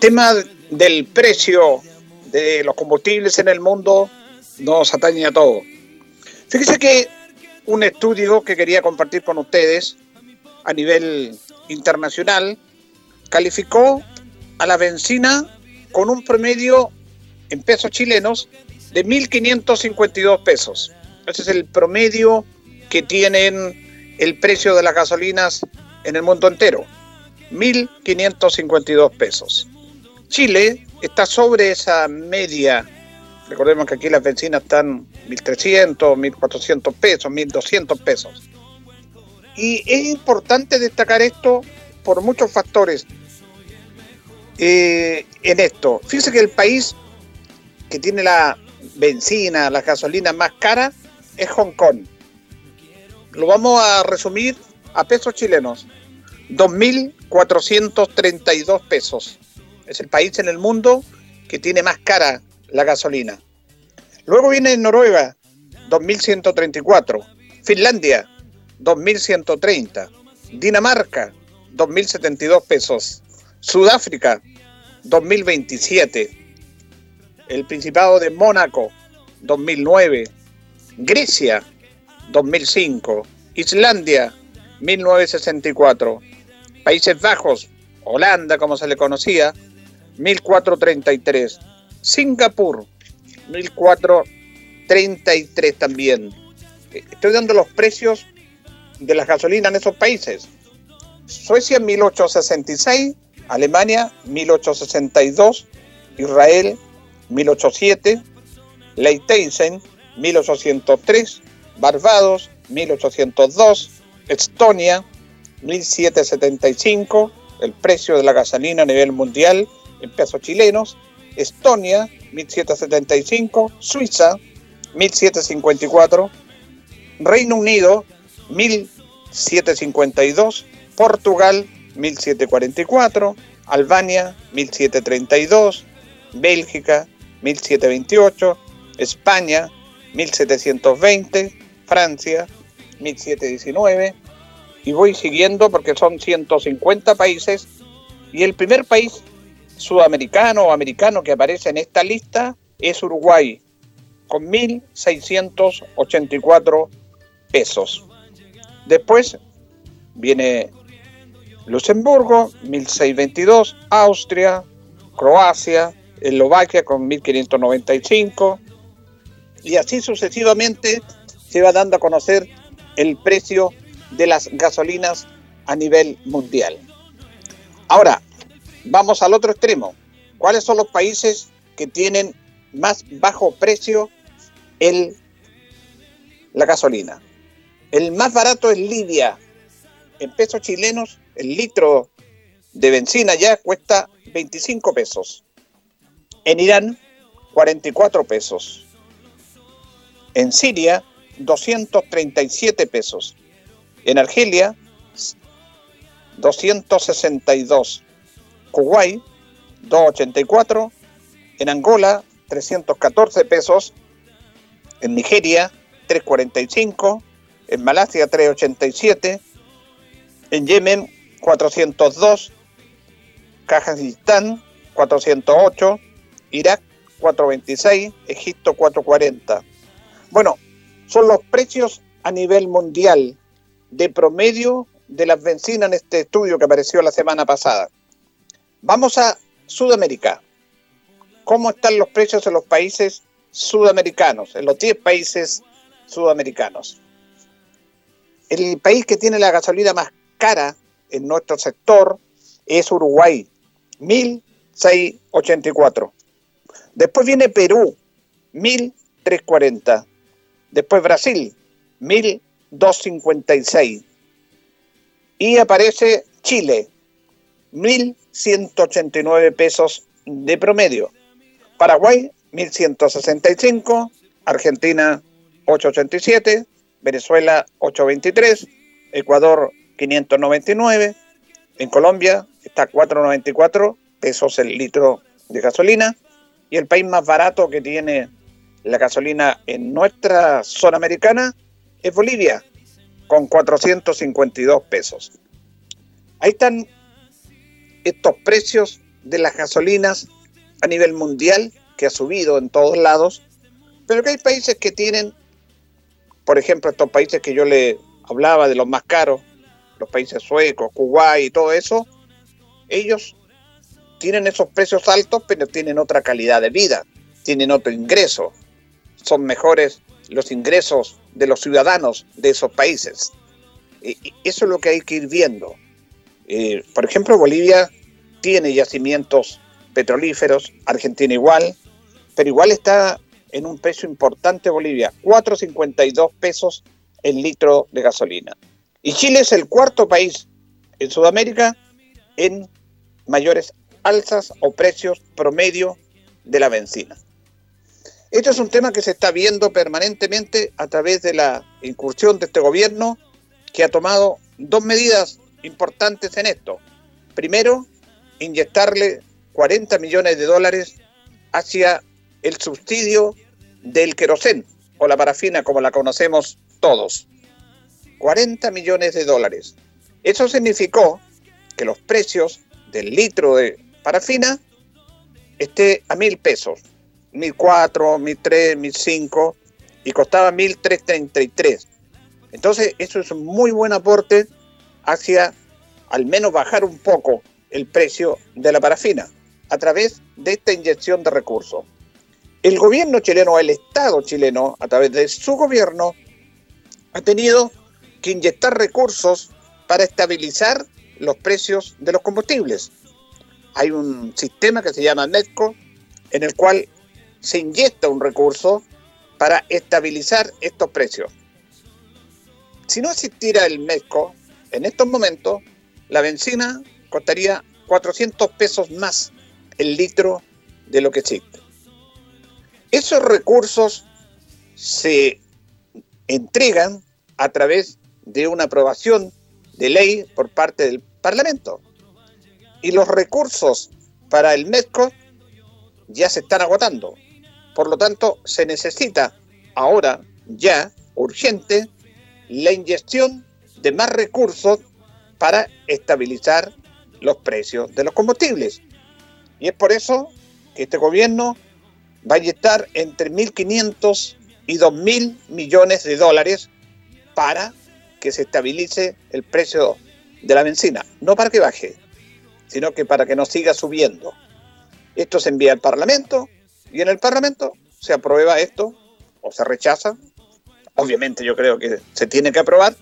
Tema del precio de los combustibles en el mundo nos atañe a todos. Fíjese que un estudio que quería compartir con ustedes a nivel internacional calificó a la benzina con un promedio en pesos chilenos de 1.552 pesos. Ese es el promedio que tienen el precio de las gasolinas en el mundo entero. 1.552 pesos. Chile está sobre esa media. Recordemos que aquí las bencinas están 1.300, 1.400 pesos, 1.200 pesos. Y es importante destacar esto por muchos factores eh, en esto. Fíjense que el país que tiene la benzina, la gasolina más cara es Hong Kong. Lo vamos a resumir a pesos chilenos. 2.432 pesos. Es el país en el mundo que tiene más cara la gasolina. Luego viene Noruega, 2.134. Finlandia, 2.130. Dinamarca, 2.072 pesos. Sudáfrica, 2.027. El Principado de Mónaco, 2009. Grecia, 2005. Islandia, 1964. Países Bajos, Holanda como se le conocía, 1433. Singapur, 1433 también. Estoy dando los precios de las gasolinas en esos países. Suecia 1866, Alemania 1862, Israel 1807, Liechtenstein 1803, Barbados 1802, Estonia 1.775 el precio de la gasolina a nivel mundial en pesos chilenos, Estonia 1.775, Suiza 1.754, Reino Unido 1.752, Portugal 1.744, Albania 1.732, Bélgica 1.728, España 1.720, Francia 1.719, y voy siguiendo porque son 150 países. Y el primer país sudamericano o americano que aparece en esta lista es Uruguay con 1.684 pesos. Después viene Luxemburgo, 1.622, Austria, Croacia, Eslovaquia con 1.595 y así sucesivamente se va dando a conocer el precio de las gasolinas a nivel mundial. Ahora, vamos al otro extremo. ¿Cuáles son los países que tienen más bajo precio el, la gasolina? El más barato es Libia. En pesos chilenos, el litro de benzina ya cuesta 25 pesos. En Irán, 44 pesos. En Siria, 237 pesos. En Argelia, 262. Kuwait, 284. En Angola, 314 pesos. En Nigeria, 345. En Malasia, 387. En Yemen, 402. Kazajistán, 408. Irak, 426. Egipto, 440. Bueno, son los precios a nivel mundial de promedio de las bencinas en este estudio que apareció la semana pasada. Vamos a Sudamérica. ¿Cómo están los precios en los países sudamericanos, en los 10 países sudamericanos. El país que tiene la gasolina más cara en nuestro sector es Uruguay, 1.684. Después viene Perú, 1.340. Después Brasil, 1.256. Y aparece Chile, 1.189 pesos de promedio. Paraguay, 1.165. Argentina, 887. Venezuela, 823. Ecuador, 599. En Colombia está 494 pesos el litro de gasolina. Y el país más barato que tiene la gasolina en nuestra zona americana es Bolivia, con 452 pesos. Ahí están estos precios de las gasolinas a nivel mundial, que ha subido en todos lados, pero que hay países que tienen, por ejemplo, estos países que yo le hablaba de los más caros, los países suecos, Kuwait y todo eso, ellos tienen esos precios altos, pero tienen otra calidad de vida, tienen otro ingreso, son mejores los ingresos de los ciudadanos de esos países. Eso es lo que hay que ir viendo. Eh, por ejemplo, Bolivia tiene yacimientos petrolíferos, Argentina igual, pero igual está en un precio importante Bolivia, 4.52 pesos el litro de gasolina. Y Chile es el cuarto país en Sudamérica en mayores alzas o precios promedio de la benzina. Esto es un tema que se está viendo permanentemente a través de la incursión de este gobierno que ha tomado dos medidas importantes en esto. Primero, inyectarle 40 millones de dólares hacia el subsidio del querosén o la parafina como la conocemos todos. 40 millones de dólares. Eso significó que los precios del litro de parafina esté a mil pesos 1004, 1003, 1005 y costaba 1333. Entonces, eso es un muy buen aporte hacia al menos bajar un poco el precio de la parafina a través de esta inyección de recursos. El gobierno chileno, el Estado chileno, a través de su gobierno, ha tenido que inyectar recursos para estabilizar los precios de los combustibles. Hay un sistema que se llama NETCO, en el cual se inyecta un recurso para estabilizar estos precios. Si no existiera el MESCO, en estos momentos la benzina costaría 400 pesos más el litro de lo que existe. Esos recursos se entregan a través de una aprobación de ley por parte del Parlamento. Y los recursos para el MESCO ya se están agotando. Por lo tanto, se necesita ahora, ya, urgente, la inyección de más recursos para estabilizar los precios de los combustibles. Y es por eso que este gobierno va a inyectar entre 1.500 y 2.000 millones de dólares para que se estabilice el precio de la benzina. No para que baje, sino que para que no siga subiendo. Esto se envía al Parlamento y en el Parlamento se aprueba esto o se rechaza. Obviamente yo creo que se tiene que aprobar,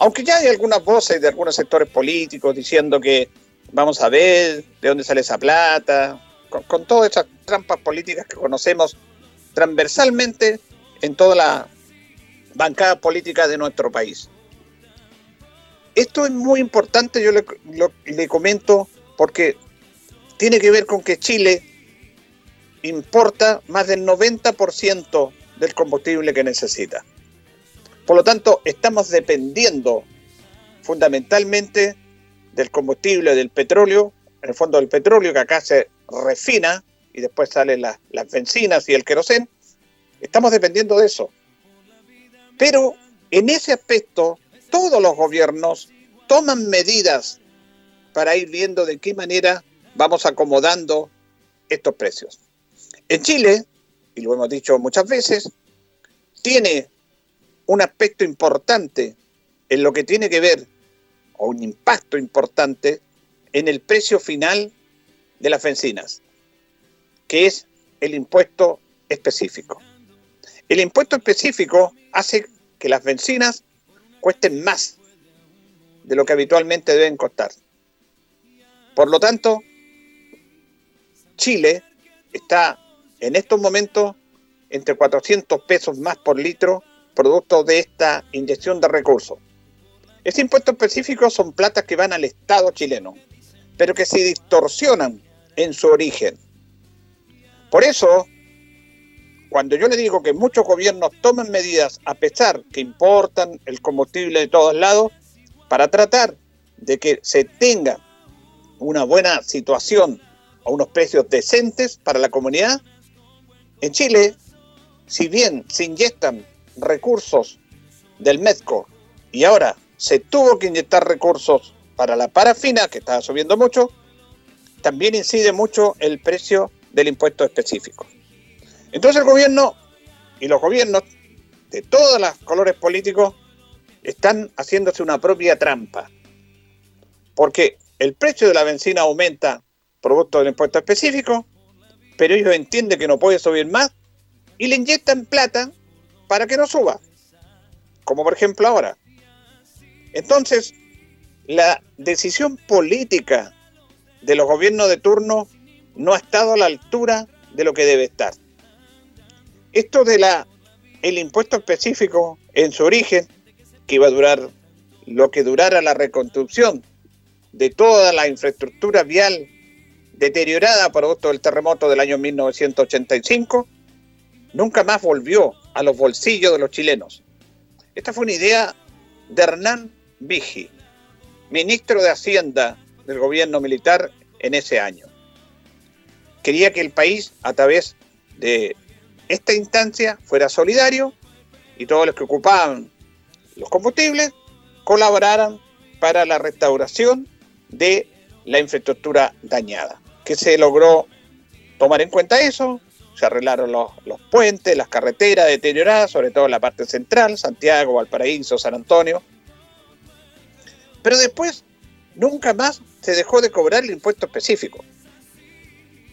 aunque ya hay algunas voces de algunos sectores políticos diciendo que vamos a ver de dónde sale esa plata, con, todas esas trampas políticas que conocemos transversalmente en toda la bancada política de nuestro país. Esto es muy importante, yo le, le comento, porque tiene que ver con que Chile importa más del 90% del combustible que necesita. Por lo tanto, estamos dependiendo fundamentalmente del combustible, del petróleo, en el fondo del petróleo que acá se refina y después salen las, las bencinas y el querosén. Estamos dependiendo de eso. Pero en ese aspecto, todos los gobiernos toman medidas para ir viendo de qué manera vamos acomodando estos precios. En Chile, y lo hemos dicho muchas veces, tiene un aspecto importante en lo que tiene que ver, o un impacto importante, en el precio final de las bencinas, que es el impuesto específico. El impuesto específico hace que las bencinas cuesten más de lo que habitualmente deben costar. Por lo tanto, Chile está en estos momentos entre 400 pesos más por litro, producto de esta inyección de recursos. Este impuesto específico son platas que van al Estado chileno, pero que se distorsionan en su origen. Por eso, cuando yo le digo que muchos gobiernos toman medidas a pesar que importan el combustible de todos lados, para tratar de que se tenga una buena situación a unos precios decentes para la comunidad, en Chile, si bien se inyectan recursos del MEDCO y ahora se tuvo que inyectar recursos para la parafina, que estaba subiendo mucho, también incide mucho el precio del impuesto específico. Entonces el gobierno y los gobiernos de todos los colores políticos están haciéndose una propia trampa. Porque el precio de la benzina aumenta producto del impuesto específico, pero ellos entienden que no puede subir más y le inyectan plata para que no suba. Como por ejemplo ahora. Entonces, la decisión política de los gobiernos de turno no ha estado a la altura de lo que debe estar. Esto de la el impuesto específico en su origen, que iba a durar lo que durara la reconstrucción de toda la infraestructura vial deteriorada producto del terremoto del año 1985, nunca más volvió a los bolsillos de los chilenos. Esta fue una idea de Hernán Vigi, ministro de Hacienda del gobierno militar en ese año. Quería que el país, a través de esta instancia, fuera solidario y todos los que ocupaban los combustibles colaboraran para la restauración de la infraestructura dañada. Que se logró tomar en cuenta eso, se arreglaron los, los, puentes, las carreteras deterioradas, sobre todo la parte central, Santiago, Valparaíso, San Antonio. Pero después nunca más se dejó de cobrar el impuesto específico.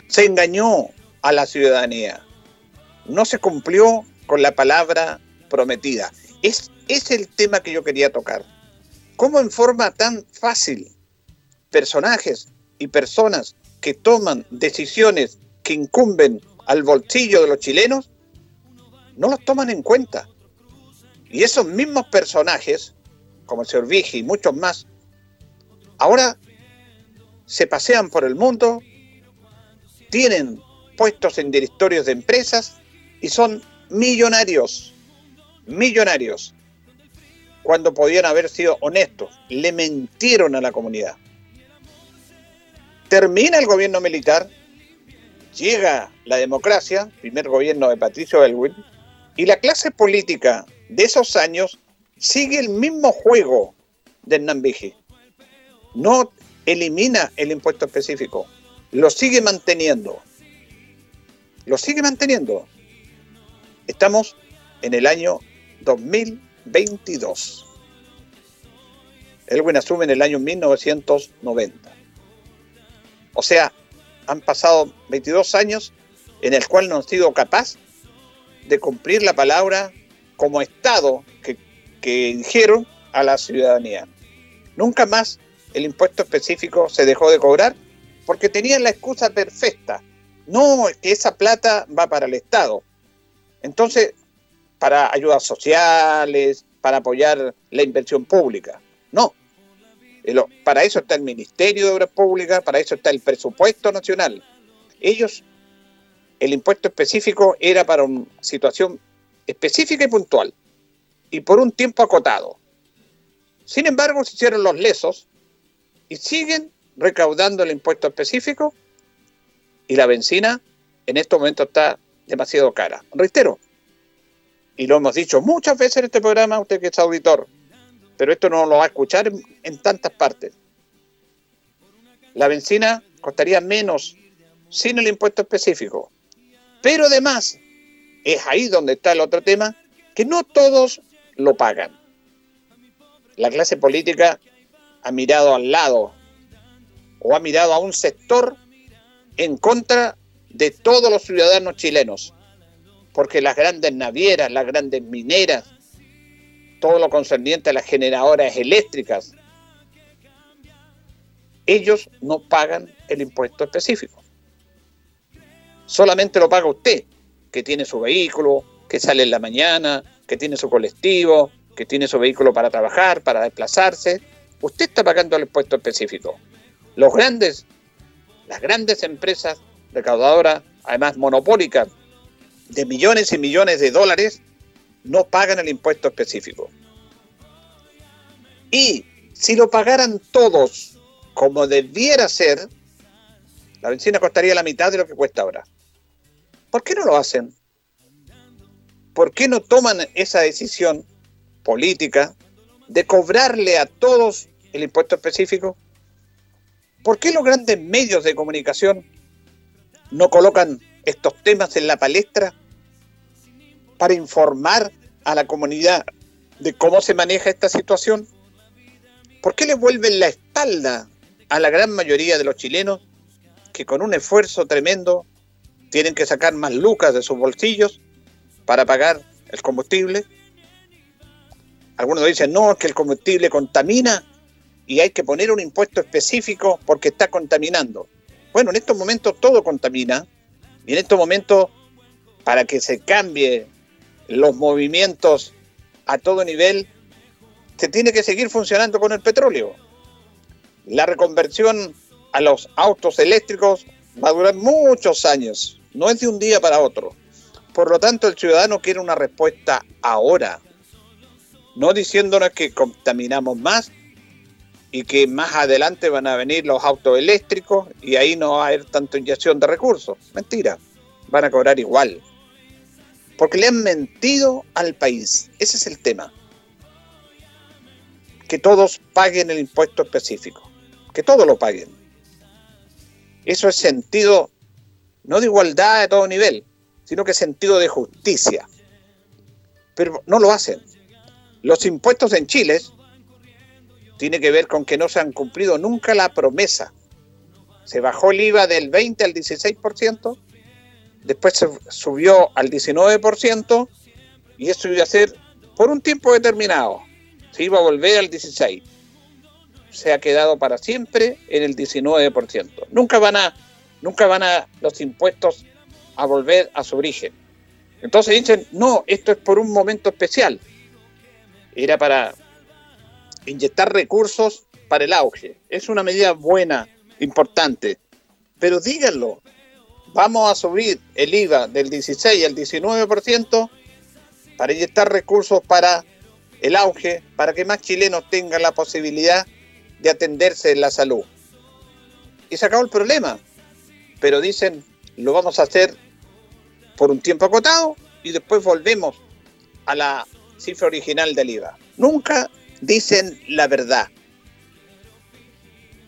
Se engañó a la ciudadanía. No se cumplió con la palabra prometida. Es, es el tema que yo quería tocar. ¿Cómo en forma tan fácil personajes y personas que toman decisiones que incumben al bolsillo de los chilenos, no los toman en cuenta. Y esos mismos personajes, como el señor Vigi y muchos más, ahora se pasean por el mundo, tienen puestos en directorios de empresas y son millonarios, millonarios, cuando podían haber sido honestos, le mentieron a la comunidad. Termina el gobierno militar, llega la democracia, primer gobierno de Patricio Elwin, y la clase política de esos años sigue el mismo juego de Hernán No elimina el impuesto específico, lo sigue manteniendo. Lo sigue manteniendo. Estamos en el año 2022. Elwin asume en el año 1990. O sea, han pasado 22 años en el cual no han sido capaz de cumplir la palabra como Estado que, que dijeron a la ciudadanía. Nunca más el impuesto específico se dejó de cobrar porque tenían la excusa perfecta. No, que esa plata va para el Estado. Entonces, para ayudas sociales, para apoyar la inversión pública. No, para eso está el Ministerio de Obras Públicas, para eso está el presupuesto nacional. Ellos, el impuesto específico era para una situación específica y puntual, y por un tiempo acotado. Sin embargo, se hicieron los lesos y siguen recaudando el impuesto específico y la benzina en estos momentos está demasiado cara. Reitero, y lo hemos dicho muchas veces en este programa, usted que es auditor, pero esto no lo va a escuchar en, tantas partes. La benzina costaría menos sin el impuesto específico. Pero además, es ahí donde está el otro tema, que no todos lo pagan. La clase política ha mirado al lado o ha mirado a un sector en contra de todos los ciudadanos chilenos, porque las grandes navieras, las grandes mineras, todo lo concerniente a las generadoras eléctricas, ellos no pagan el impuesto específico. Solamente lo paga usted, que tiene su vehículo, que sale en la mañana, que tiene su colectivo, que tiene su vehículo para trabajar, para desplazarse. Usted está pagando el impuesto específico. Los grandes, las grandes empresas recaudadoras, además monopólicas, de millones y millones de dólares, no pagan el impuesto específico. Y si lo pagaran todos como debiera ser, la benzina costaría la mitad de lo que cuesta ahora. ¿Por qué no lo hacen? ¿Por qué no toman esa decisión política de cobrarle a todos el impuesto específico? ¿Por qué los grandes medios de comunicación no colocan estos temas en la palestra para informar a la comunidad de cómo se maneja esta situación? ¿Por qué le vuelven la espalda a la gran mayoría de los chilenos que con un esfuerzo tremendo tienen que sacar más lucas de sus bolsillos para pagar el combustible? Algunos dicen, no, es que el combustible contamina y hay que poner un impuesto específico porque está contaminando. Bueno, en estos momentos todo contamina y en estos momentos para que se cambie los movimientos a todo nivel, se tiene que seguir funcionando con el petróleo. La reconversión a los autos eléctricos va a durar muchos años, no es de un día para otro. Por lo tanto, el ciudadano quiere una respuesta ahora, no diciéndonos que contaminamos más y que más adelante van a venir los autos eléctricos y ahí no va a haber tanta inyección de recursos. Mentira, van a cobrar igual. Porque le han mentido al país. Ese es el tema. Que todos paguen el impuesto específico. Que todos lo paguen. Eso es sentido, no de igualdad a todo nivel, sino que sentido de justicia. Pero no lo hacen. Los impuestos en Chile tiene que ver con que no se han cumplido nunca la promesa. Se bajó el IVA del 20 al 16%, después se subió al 19% y eso iba a ser por un tiempo determinado. Se iba a volver al 16%. Se ha quedado para siempre en el 19%. Nunca van a, nunca van a los impuestos a volver a su origen. Entonces dicen, no, esto es por un momento especial. Era para inyectar recursos para el auge. Es una medida buena, importante. Pero díganlo, vamos a subir el IVA del 16 al 19% para inyectar recursos para el auge, para que más chilenos tengan la posibilidad de atenderse en la salud. Y se acabó el problema. Pero dicen, lo vamos a hacer por un tiempo acotado y después volvemos a la cifra original del IVA. Nunca dicen la verdad.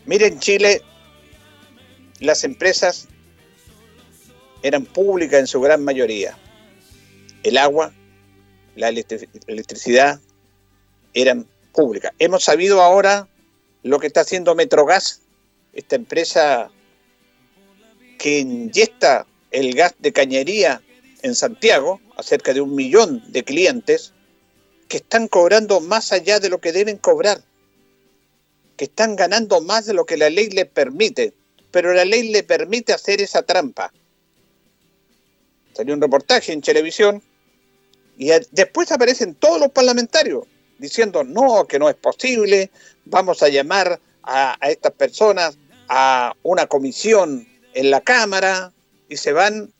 Miren, Chile, las empresas eran públicas en su gran mayoría. El agua, la electricidad eran públicas. Hemos sabido ahora lo que está haciendo Metrogas, esta empresa que inyecta el gas de cañería en Santiago a cerca de un millón de clientes que están cobrando más allá de lo que deben cobrar, que están ganando más de lo que la ley les permite, pero la ley le permite hacer esa trampa. Salió un reportaje en televisión y después aparecen todos los parlamentarios diciendo no, que no es posible, vamos a llamar a, a estas personas a una comisión en la Cámara y se van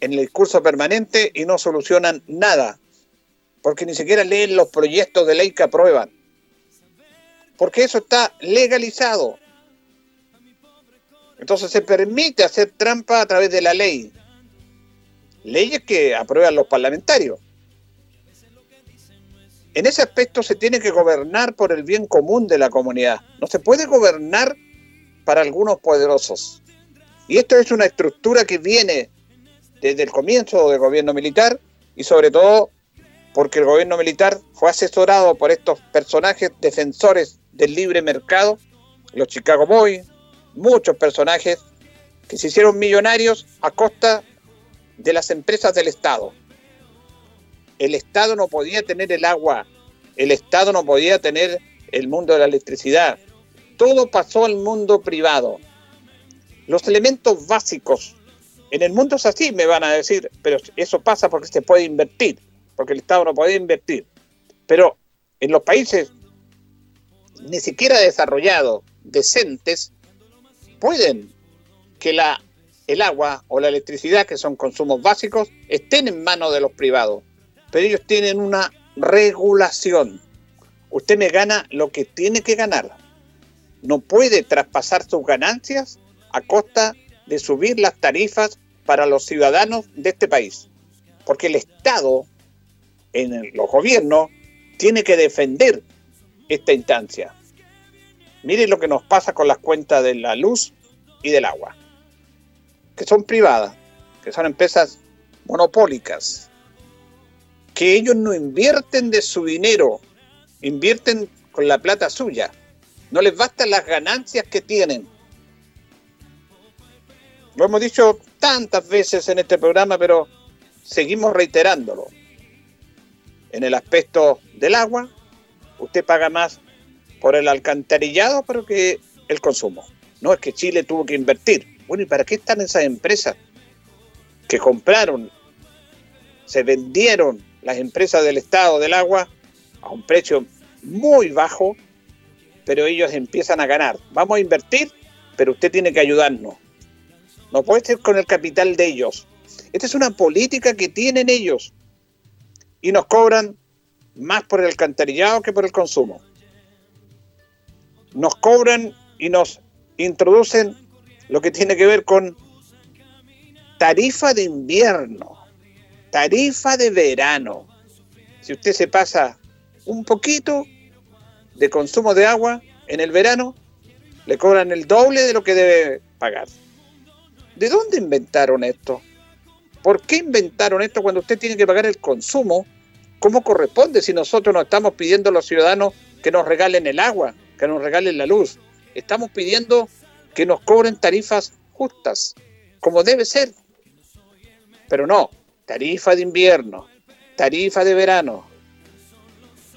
en el discurso permanente y no solucionan nada porque ni siquiera leen los proyectos de ley que aprueban. Porque eso está legalizado. Entonces se permite hacer trampa a través de la ley. Leyes que aprueban los parlamentarios. En ese aspecto se tiene que gobernar por el bien común de la comunidad. No se puede gobernar para algunos poderosos. Y esto es una estructura que viene desde el comienzo del gobierno militar y sobre todo porque el gobierno militar fue asesorado por estos personajes defensores del libre mercado, los Chicago Boys, muchos personajes que se hicieron millonarios a costa de las empresas del Estado. El Estado no podía tener el agua el Estado no podía tener el mundo de la electricidad. Todo pasó al mundo privado. Los elementos básicos, en el mundo es así, me van a decir, pero eso pasa porque se puede invertir, porque el Estado no puede invertir. Pero en los países ni siquiera desarrollados, decentes, pueden que la, el agua o la electricidad, que son consumos básicos, estén en manos de los privados. Pero ellos tienen una regulación. Usted me gana lo que tiene que ganar. No puede traspasar sus ganancias a costa de subir las tarifas para los ciudadanos de este país. Porque el Estado, en los gobiernos, tiene que defender esta instancia. Miren lo que nos pasa con las cuentas de la luz y del agua, que son privadas, que son empresas monopólicas, que ellos no invierten de su dinero, invierten con la plata suya. No les bastan las ganancias que tienen. Lo hemos dicho tantas veces en este programa, pero seguimos reiterándolo. En el aspecto del agua, usted paga más por el alcantarillado pero que el consumo. No es que Chile tuvo que invertir. Bueno, ¿y para qué están esas empresas que compraron, se vendieron las empresas del Estado del agua a un precio muy bajo, pero ellos empiezan a ganar? Vamos a invertir, pero usted tiene que ayudarnos. No puede ser con el capital de ellos. Esta es una política que tienen ellos y nos cobran más por el alcantarillado que por el consumo. Nos cobran y nos introducen lo que tiene que ver con tarifa de invierno, tarifa de verano. Si usted se pasa un poquito de consumo de agua en el verano, le cobran el doble de lo que debe pagar. ¿De dónde inventaron esto? ¿Por qué inventaron esto cuando usted tiene que pagar el consumo ¿Cómo corresponde si nosotros no estamos pidiendo a los ciudadanos que nos regalen el agua, que nos regalen la luz? Estamos pidiendo que nos cobren tarifas justas, como debe ser. Pero no, tarifa de invierno, tarifa de verano.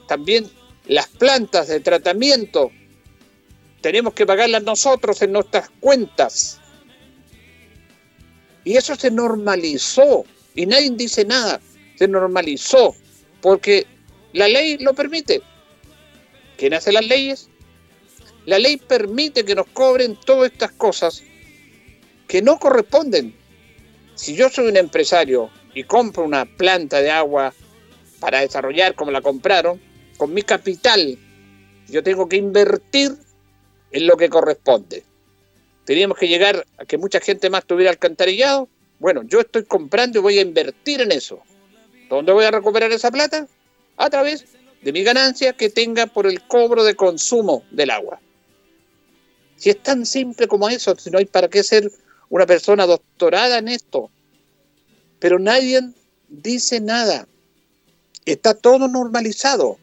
También las plantas de tratamiento tenemos que pagarlas nosotros en nuestras cuentas. Y eso se normalizó y nadie dice nada. Se normalizó porque la ley lo permite. ¿Quién hace las leyes? La ley permite que nos cobren todas estas cosas que no corresponden. Si yo soy un empresario y compro una planta de agua para desarrollar como la compraron, con mi capital yo tengo que invertir en lo que corresponde. Teníamos que llegar a que mucha gente más tuviera alcantarillado. Bueno, yo estoy comprando y voy a invertir en eso. ¿Dónde voy a recuperar esa plata? A través de mi ganancia que tenga por el cobro de consumo del agua. Si es tan simple como eso, si no hay para qué ser una persona doctorada en esto. Pero nadie dice nada. Está todo normalizado.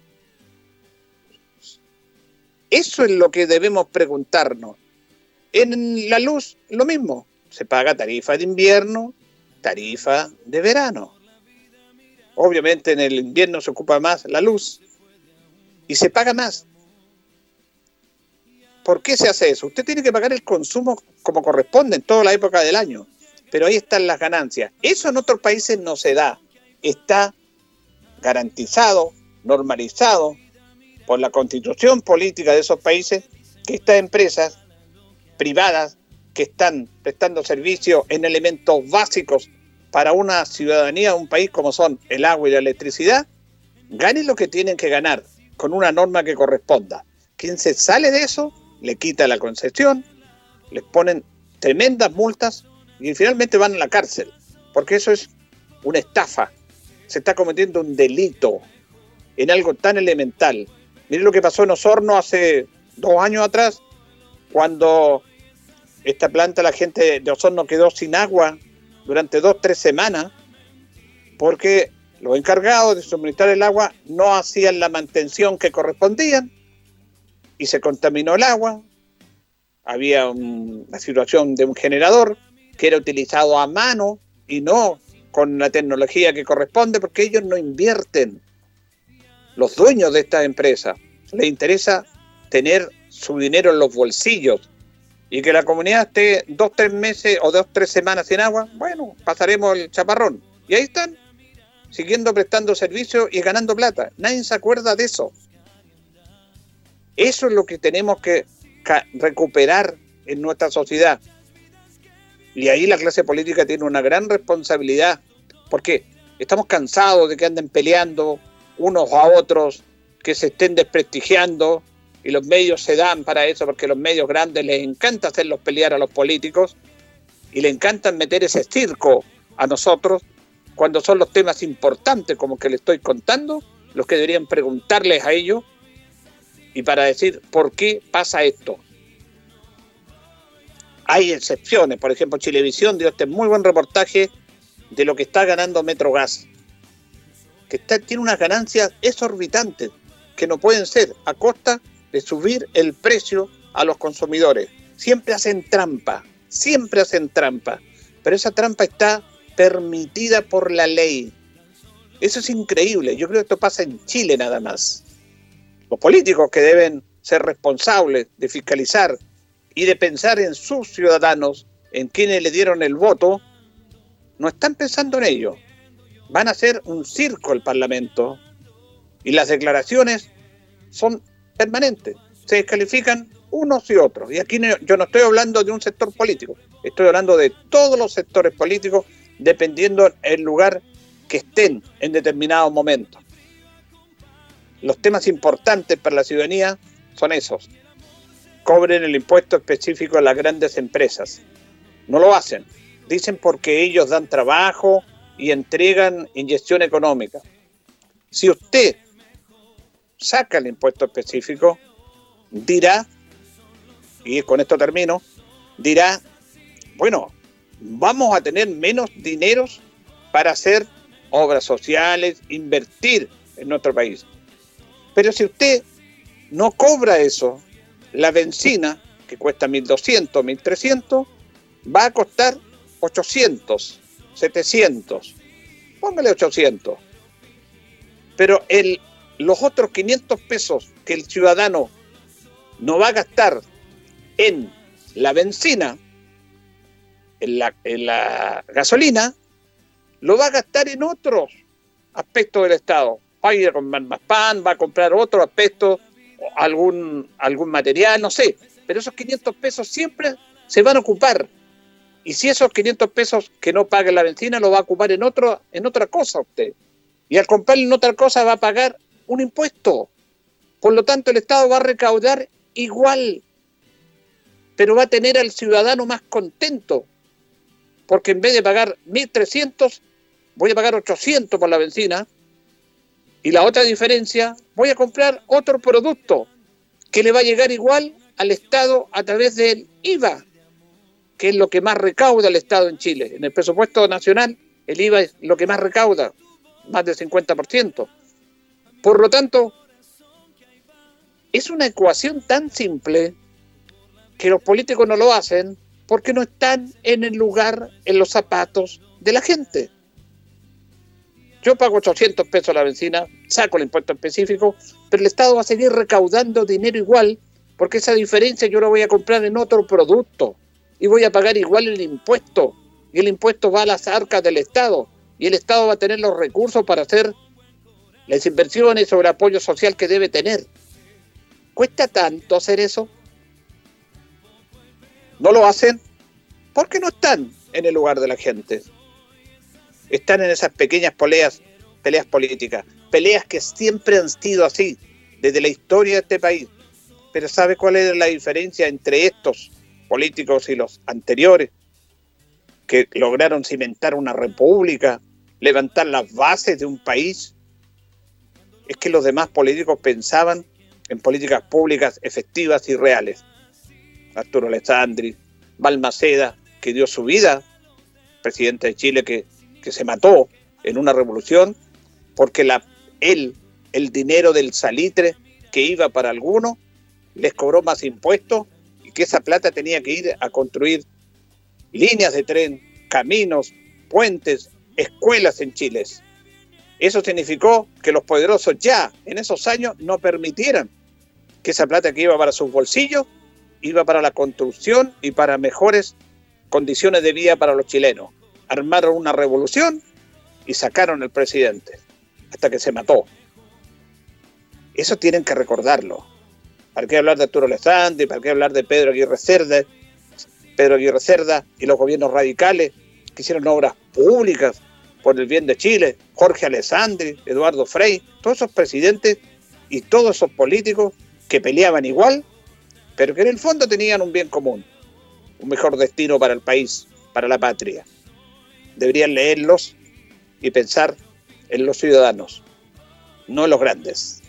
Eso es lo que debemos preguntarnos. En la luz, lo mismo. Se paga tarifa de invierno, tarifa de verano. Obviamente en el invierno se ocupa más la luz y se paga más. ¿Por qué se hace eso? Usted tiene que pagar el consumo como corresponde en toda la época del año, pero ahí están las ganancias. Eso en otros países no se da. Está garantizado, normalizado por la constitución política de esos países que estas empresas privadas que están prestando servicios en elementos básicos para una ciudadanía, un país como son el agua y la electricidad, ganen lo que tienen que ganar con una norma que corresponda. Quien se sale de eso, le quita la concesión, les ponen tremendas multas y finalmente van a la cárcel, porque eso es una estafa. Se está cometiendo un delito en algo tan elemental. Miren lo que pasó en Osorno hace dos años atrás, cuando esta planta, la gente de Osorno quedó sin agua durante dos, tres semanas, porque los encargados de suministrar el agua no hacían la mantención que correspondían y se contaminó el agua. Había una situación de un generador que era utilizado a mano y no con la tecnología que corresponde porque ellos no invierten. los dueños de esta empresa, les interesa tener su dinero en los bolsillos y que la comunidad esté dos, tres meses o dos, tres semanas sin agua, bueno, pasaremos el chaparrón. Y ahí están, siguiendo prestando servicios y ganando plata. Nadie se acuerda de eso. Eso es lo que tenemos que recuperar en nuestra sociedad. Y ahí la clase política tiene una gran responsabilidad. porque Estamos cansados de que anden peleando unos a otros, que se estén desprestigiando, y los medios se dan para eso, porque los medios grandes les encanta hacerlos pelear a los políticos y le encantan meter ese circo a nosotros cuando son los temas importantes como que le estoy contando, los que deberían preguntarles a ellos y para decir por qué pasa esto. Hay excepciones, por ejemplo, Chilevisión dio este muy buen reportaje de lo que está ganando Metrogas, que tiene unas ganancias exorbitantes que no pueden ser a costa de subir el precio a los consumidores. Siempre hacen trampa, siempre hacen trampa, pero esa trampa está permitida por la ley. Eso es increíble. Yo creo que esto pasa en Chile nada más. Los políticos que deben ser responsables de fiscalizar y de pensar en sus ciudadanos, en quienes le dieron el voto, no están pensando en ello. Van a hacer un circo el Parlamento y las declaraciones son permanentes. Se descalifican unos y otros. Y aquí yo no estoy hablando de un sector político, estoy hablando de todos los sectores políticos dependiendo el lugar que estén en determinado momento. Los temas importantes para la ciudadanía son esos. Cobren el impuesto específico a las grandes empresas. No lo hacen. Dicen porque ellos dan trabajo y entregan inyección económica. Si usted saca el impuesto específico, dirá, y con esto termino, dirá, bueno, vamos a tener menos dineros para hacer obras sociales, invertir en nuestro país. Pero si usted no cobra eso, la benzina, que cuesta 1.200, 1.300, va a costar 800, 700, póngale 800. Pero los otros 500 pesos que el ciudadano no va a gastar en la benzina, en la, gasolina, lo va a gastar en otros aspectos del Estado. Va a comprar más pan, va a comprar otro aspecto, algún, algún material, no sé. Pero esos 500 pesos siempre se van a ocupar. Y si esos 500 pesos que no pague la benzina lo va a ocupar en, otro, en otra cosa usted. Y al comprar en otra cosa va a pagar un impuesto. Por lo tanto, el Estado va a recaudar igual, pero va a tener al ciudadano más contento porque en vez de pagar 1.300, voy a pagar 800 por la benzina. Y la otra diferencia, voy a comprar otro producto que le va a llegar igual al Estado a través del IVA, que es lo que más recauda el Estado en Chile. En el presupuesto nacional, el IVA es lo que más recauda, más del 50%. Por lo tanto, es una ecuación tan simple que los políticos no lo hacen porque no están en el lugar, en los zapatos de la gente. Yo pago 800 pesos la benzina, saco el impuesto específico, pero el Estado va a seguir recaudando dinero igual, porque esa diferencia yo la voy a comprar en otro producto y voy a pagar igual el impuesto. Y el impuesto va a las arcas del Estado y el Estado va a tener los recursos para hacer las inversiones sobre apoyo social que debe tener. ¿Cuesta tanto hacer eso? No lo hacen porque no están en el lugar de la gente. Están en esas pequeñas peleas, peleas políticas, peleas que siempre han sido así desde la historia de este país. Pero ¿sabe cuál es la diferencia entre estos políticos y los anteriores? Que lograron cimentar una república, levantar las bases de un país. Es que los demás políticos pensaban en políticas públicas efectivas y reales. Arturo Alessandri, Balmaceda, que dio su vida, presidente de Chile que, que se mató en una revolución, porque él, el dinero del salitre que iba para algunos, les cobró más impuestos y que esa plata tenía que ir a construir líneas de tren, caminos, puentes, escuelas en Chile. Eso significó que los poderosos ya en esos años no permitieran que esa plata que iba para sus bolsillos iba para la construcción y para mejores condiciones de vida para los chilenos. Armaron una revolución y sacaron al presidente hasta que se mató. Eso tienen que recordarlo. ¿Para qué hablar de Arturo Lezandi? ¿Para qué hablar de Pedro Aguirre Cerda? Pedro Aguirre Cerda y los gobiernos radicales que hicieron obras públicas por el bien de Chile, Jorge Alessandri, Eduardo Frei, todos esos presidentes y todos esos políticos que peleaban igual, pero que en el fondo tenían un bien común, un mejor destino para el país, para la patria. Deberían leerlos y pensar en los ciudadanos, no en los grandes.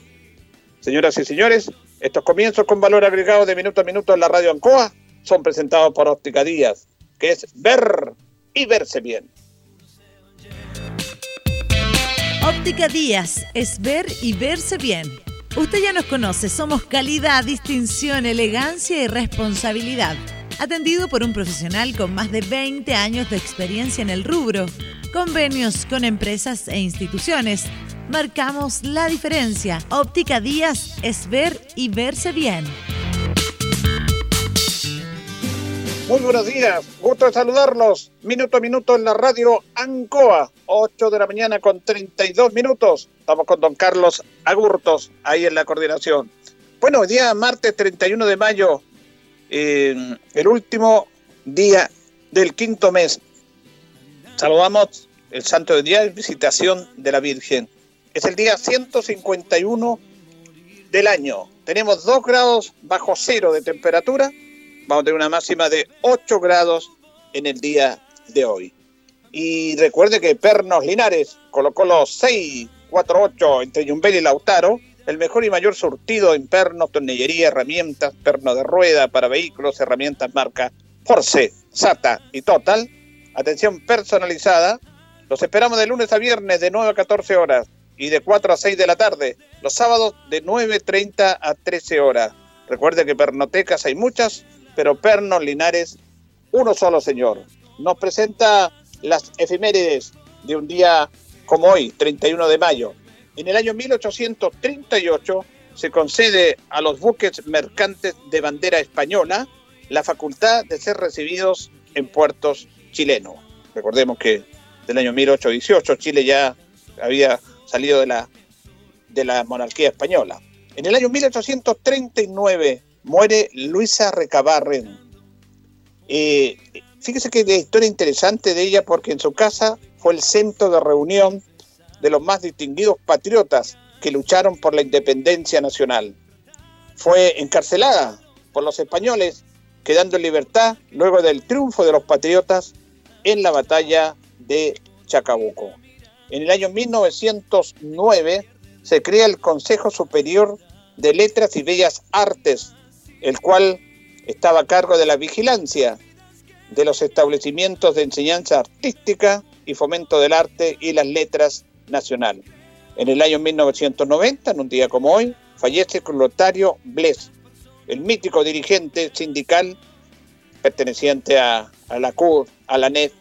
Señoras y señores, estos comienzos con valor agregado de minuto a minuto en la radio Ancoa son presentados por Óptica Díaz, que es ver y verse bien. Óptica Díaz es ver y verse bien. Usted ya nos conoce, somos calidad, distinción, elegancia y responsabilidad. Atendido por un profesional con más de 20 años de experiencia en el rubro, convenios con empresas e instituciones. Marcamos la diferencia. Óptica Díaz es ver y verse bien. Muy buenos días, gusto de saludarlos. Minuto a minuto en la radio Ancoa, 8 de la mañana con 32 minutos. Estamos con don Carlos Agurtos ahí en la coordinación. Bueno, día martes 31 de mayo, el último día del quinto mes. Saludamos el santo día de visitación de la Virgen. Es el día 151 del año. Tenemos 2 grados bajo cero de temperatura vamos a tener una máxima de 8 grados en el día de hoy. Y recuerde que Pernos Linares colocó los 648 entre Yumbel y Lautaro, el mejor y mayor surtido en pernos, tornillería, herramientas, perno de rueda para vehículos, herramientas marca Force, SATA y Total. Atención personalizada. Los esperamos de lunes a viernes de 9 a 14 horas y de 4 a 6 de la tarde. Los sábados de 9.30 a 13 horas. Recuerde que pernotecas hay muchas pero Pernos Linares, uno solo señor. Nos presenta las efemérides de un día como hoy, 31 de mayo. En el año 1838 se concede a los buques mercantes de bandera española la facultad de ser recibidos en puertos chilenos. Recordemos que del año 1818 Chile ya había salido de la, monarquía española. En el año 1839 muere Luisa Recabarren. Eh, fíjese que de historia interesante de ella porque en su casa fue el centro de reunión de los más distinguidos patriotas que lucharon por la independencia nacional. Fue encarcelada por los españoles, quedando en libertad luego del triunfo de los patriotas en la batalla de Chacabuco. En el año 1909 se crea el Consejo Superior de Letras y Bellas Artes el cual estaba a cargo de la vigilancia de los establecimientos de enseñanza artística y fomento del arte y las letras nacional. En el año 1990, en un día como hoy, fallece Lotario Bles, el mítico dirigente sindical perteneciente a, la CUR, a la NED,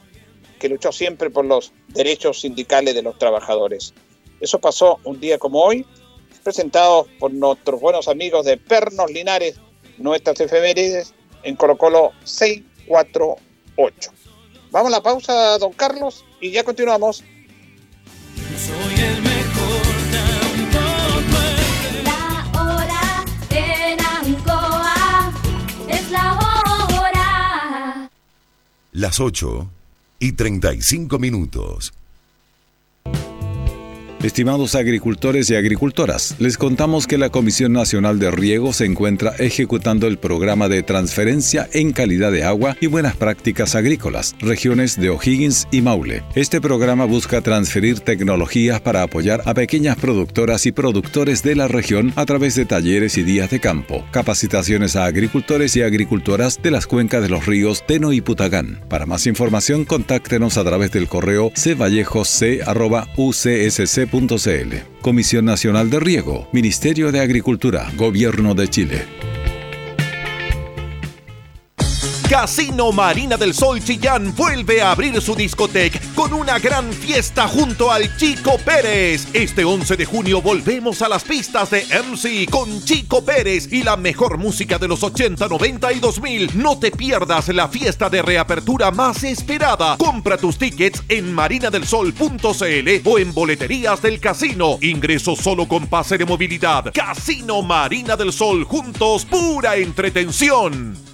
que luchó siempre por los derechos sindicales de los trabajadores. Eso pasó un día como hoy, presentado por nuestros buenos amigos de Pernos Linares, nuestras efemérides en Colo Colo 648. Vamos a la pausa, don Carlos, y ya continuamos. Soy el mejor La hora en Ancoa es la hora. Las 8 y 35 minutos. Estimados agricultores y agricultoras, les contamos que la Comisión Nacional de Riego se encuentra ejecutando el programa de transferencia en calidad de agua y buenas prácticas agrícolas, regiones de O'Higgins y Maule. Este programa busca transferir tecnologías para apoyar a pequeñas productoras y productores de la región a través de talleres y días de campo, capacitaciones a agricultores y agricultoras de las cuencas de los ríos Teno y Putagán. Para más información, contáctenos a través del correo cvallejoc.ucsc Comisión Nacional de Riego, Ministerio de Agricultura, Gobierno de Chile. Casino Marina del Sol Chillán vuelve a abrir su discoteca con una gran fiesta junto al Chico Pérez. Este 11 de junio volvemos a las pistas de MC con Chico Pérez y la mejor música de los 80, 90 y 2000. No te pierdas la fiesta de reapertura más esperada. Compra tus tickets en marinadelsol.cl o en boleterías del casino. Ingreso solo con pase de movilidad. Casino Marina del Sol juntos, pura entretención.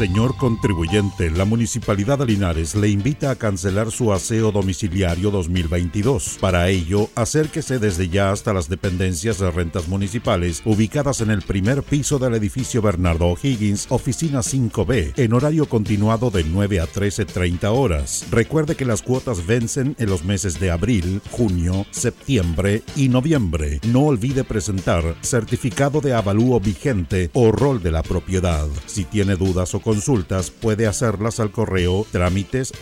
Señor contribuyente, la Municipalidad de Linares le invita a cancelar su aseo domiciliario 2022. Para ello, acérquese desde ya hasta las dependencias de rentas municipales ubicadas en el primer piso del edificio Bernardo O'Higgins, oficina 5B, en horario continuado de 9 a 13.30 horas. Recuerde que las cuotas vencen en los meses de abril, junio, septiembre y noviembre. No olvide presentar certificado de avalúo vigente o rol de la propiedad. Si tiene dudas o consultas puede hacerlas al correo trámites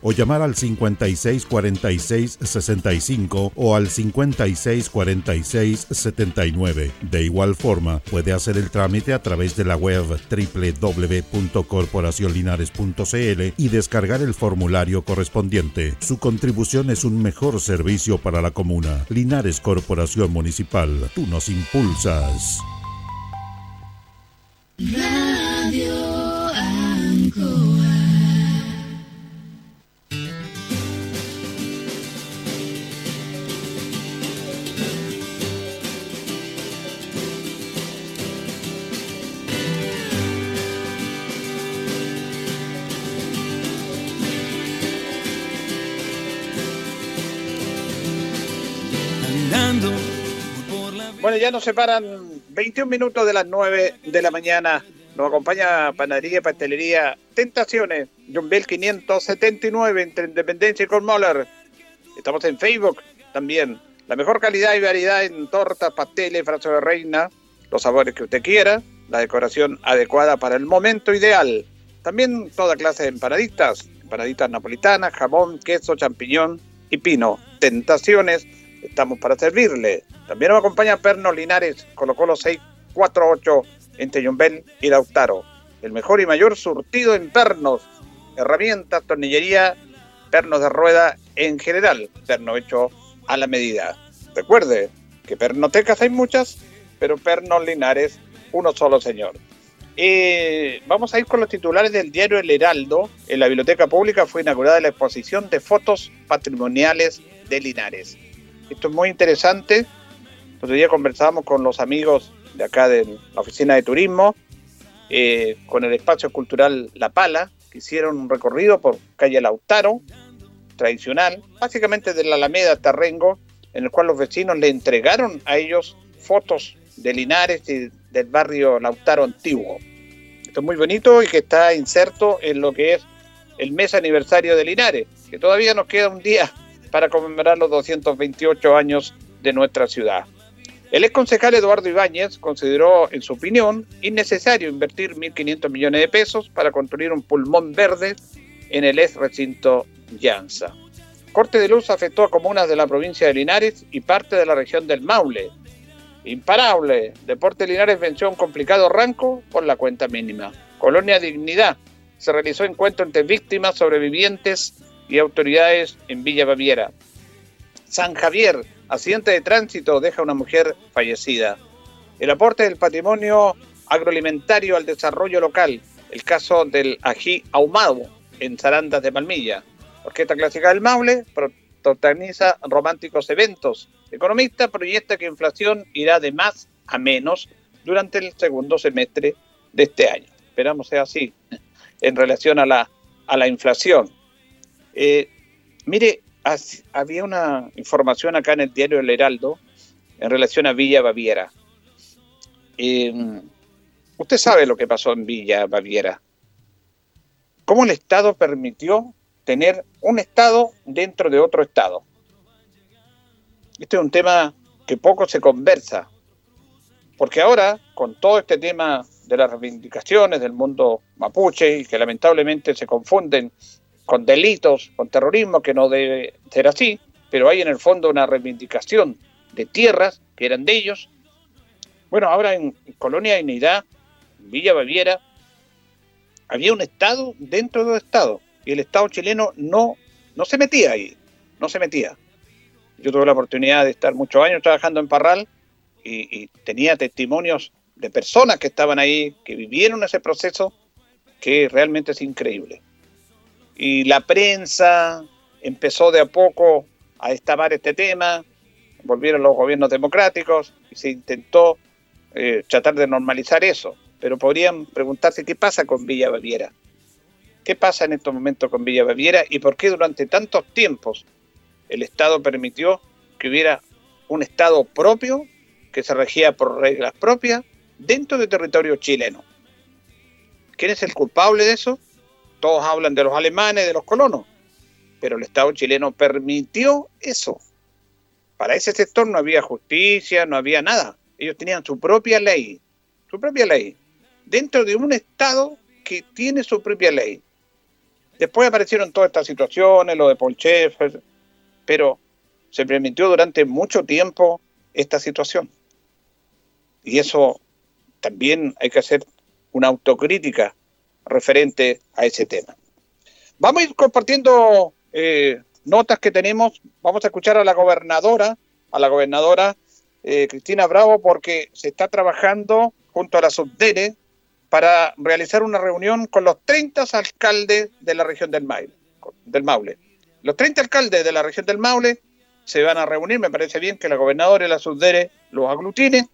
o llamar al 5646 65 o al 5646 79. De igual forma, puede hacer el trámite a través de la web www.corporacionlinares.cl y descargar el formulario correspondiente. Su contribución es un mejor servicio para la comuna. Linares Corporación Municipal, tú nos impulsas. Radio Ancoa. Andando Bueno, ya nos separan 21 minutos de las 9 de la mañana. Nos acompaña Panadería y Pastelería Tentaciones, John Bell 579 entre Independencia y Colmoller. Estamos en Facebook también. La mejor calidad y variedad en tortas, pasteles, brazos de reina, los sabores que usted quiera, la decoración adecuada para el momento ideal. También toda clase de empanaditas, empanaditas napolitanas, jamón, queso, champiñón y pino. Tentaciones, estamos para servirle. También nos acompaña Perno Linares, colocó los 648 entre Yumbel y Lautaro. El mejor y mayor surtido en pernos, herramientas, tornillería, pernos de rueda en general, perno hecho a la medida. Recuerde que pernotecas hay muchas, pero pernos Linares, uno solo señor. Eh, vamos a ir con los titulares del diario El Heraldo. En la biblioteca pública fue inaugurada la exposición de fotos patrimoniales de Linares. Esto es muy interesante. Otro día conversábamos con los amigos de acá de la oficina de turismo, eh, con el espacio cultural La Pala, que hicieron un recorrido por calle Lautaro, tradicional, básicamente de la Alameda hasta Rengo, en el cual los vecinos le entregaron a ellos fotos de Linares y del barrio Lautaro antiguo. Esto es muy bonito y que está inserto en lo que es el mes aniversario de Linares, que todavía nos queda un día para conmemorar los 228 años de nuestra ciudad. El ex concejal Eduardo Ibáñez consideró, en su opinión, innecesario invertir 1.500 millones de pesos para construir un pulmón verde en el ex recinto Llanza. Corte de luz afectó a comunas de la provincia de Linares y parte de la región del Maule. Imparable, Deporte Linares venció un complicado ranco por la cuenta mínima. Colonia Dignidad, se realizó encuentro entre víctimas, sobrevivientes y autoridades en Villa Baviera. San Javier, accidente de tránsito deja una mujer fallecida. El aporte del patrimonio agroalimentario al desarrollo local, el caso del ají ahumado en Zarandas de Palmilla. Orquesta Clásica del Maule protagoniza románticos eventos. Economista proyecta que inflación irá de más a menos durante el segundo semestre de este año. Esperamos sea así en relación a la, a la inflación. Eh, mire, había una información acá en el diario El Heraldo en relación a Villa Baviera. Eh, usted sabe lo que pasó en Villa Baviera. ¿Cómo el Estado permitió tener un Estado dentro de otro Estado? Este es un tema que poco se conversa, porque ahora, con todo este tema de las reivindicaciones del mundo mapuche y que lamentablemente se confunden con delitos, con terrorismo, que no debe ser así, pero hay en el fondo una reivindicación de tierras que eran de ellos. Bueno, ahora en Colonia de Unidad, Villa Baviera, había un Estado dentro del Estado y el Estado chileno no, no se metía ahí, no se metía. Yo tuve la oportunidad de estar muchos años trabajando en Parral y tenía testimonios de personas que estaban ahí, que vivieron ese proceso, que realmente es increíble. Y la prensa empezó de a poco a destapar este tema, volvieron los gobiernos democráticos y se intentó eh, tratar de normalizar eso. Pero podrían preguntarse qué pasa con Villa Baviera. ¿Qué pasa en estos momentos con Villa Baviera y por qué durante tantos tiempos el Estado permitió que hubiera un Estado propio que se regía por reglas propias dentro del territorio chileno. ¿Quién es el culpable de eso? Todos hablan de los alemanes, de los colonos, pero el Estado chileno permitió eso. Para ese sector no había justicia, no había nada. Ellos tenían su propia ley, su propia ley, dentro de un Estado que tiene su propia ley. Después aparecieron todas estas situaciones, lo de Paul pero se permitió durante mucho tiempo esta situación. Y eso también hay que hacer una autocrítica referente a ese tema. Vamos a ir compartiendo eh, notas que tenemos. Vamos a escuchar a la gobernadora, a la gobernadora eh, Cristina Bravo, porque se está trabajando junto a la subdere para realizar una reunión con los 30 alcaldes de la región del Maule. Del Maule. Los 30 alcaldes de la región del Maule se van a reunir, me parece bien que la gobernadora y la subdere los aglutinen,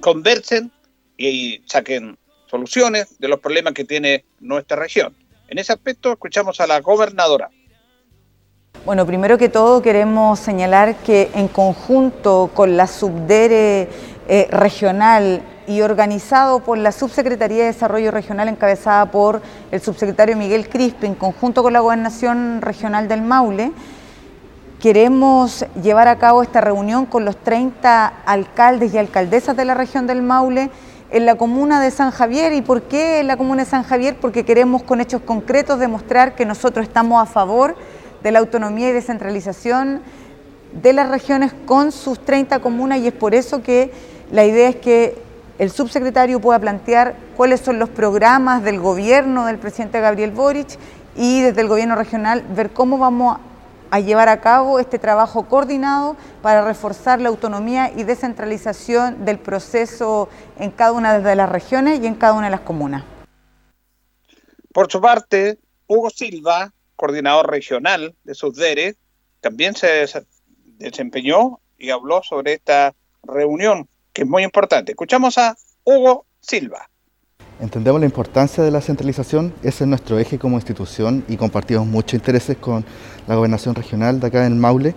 conversen y saquen soluciones de los problemas que tiene nuestra región. En ese aspecto escuchamos a la gobernadora. Bueno, primero que todo queremos señalar que en conjunto con la subdere eh, regional y organizado por la Subsecretaría de Desarrollo Regional encabezada por el subsecretario Miguel Crispe, en conjunto con la Gobernación Regional del Maule, queremos llevar a cabo esta reunión con los 30 alcaldes y alcaldesas de la región del Maule en la comuna de San Javier. ¿Y por qué en la comuna de San Javier? Porque queremos con hechos concretos demostrar que nosotros estamos a favor de la autonomía y descentralización de las regiones con sus 30 comunas y es por eso que la idea es que el subsecretario pueda plantear cuáles son los programas del gobierno del presidente Gabriel Boric y desde el gobierno regional ver cómo vamos a llevar a cabo este trabajo coordinado para reforzar la autonomía y descentralización del proceso en cada una de las regiones y en cada una de las comunas. Por su parte, Hugo Silva, coordinador regional de SUSDERE, también se desempeñó y habló sobre esta reunión, que es muy importante. Escuchamos a Hugo Silva. Entendemos la importancia de la centralización, ese es nuestro eje como institución y compartimos muchos intereses con la gobernación regional de acá en el Maule.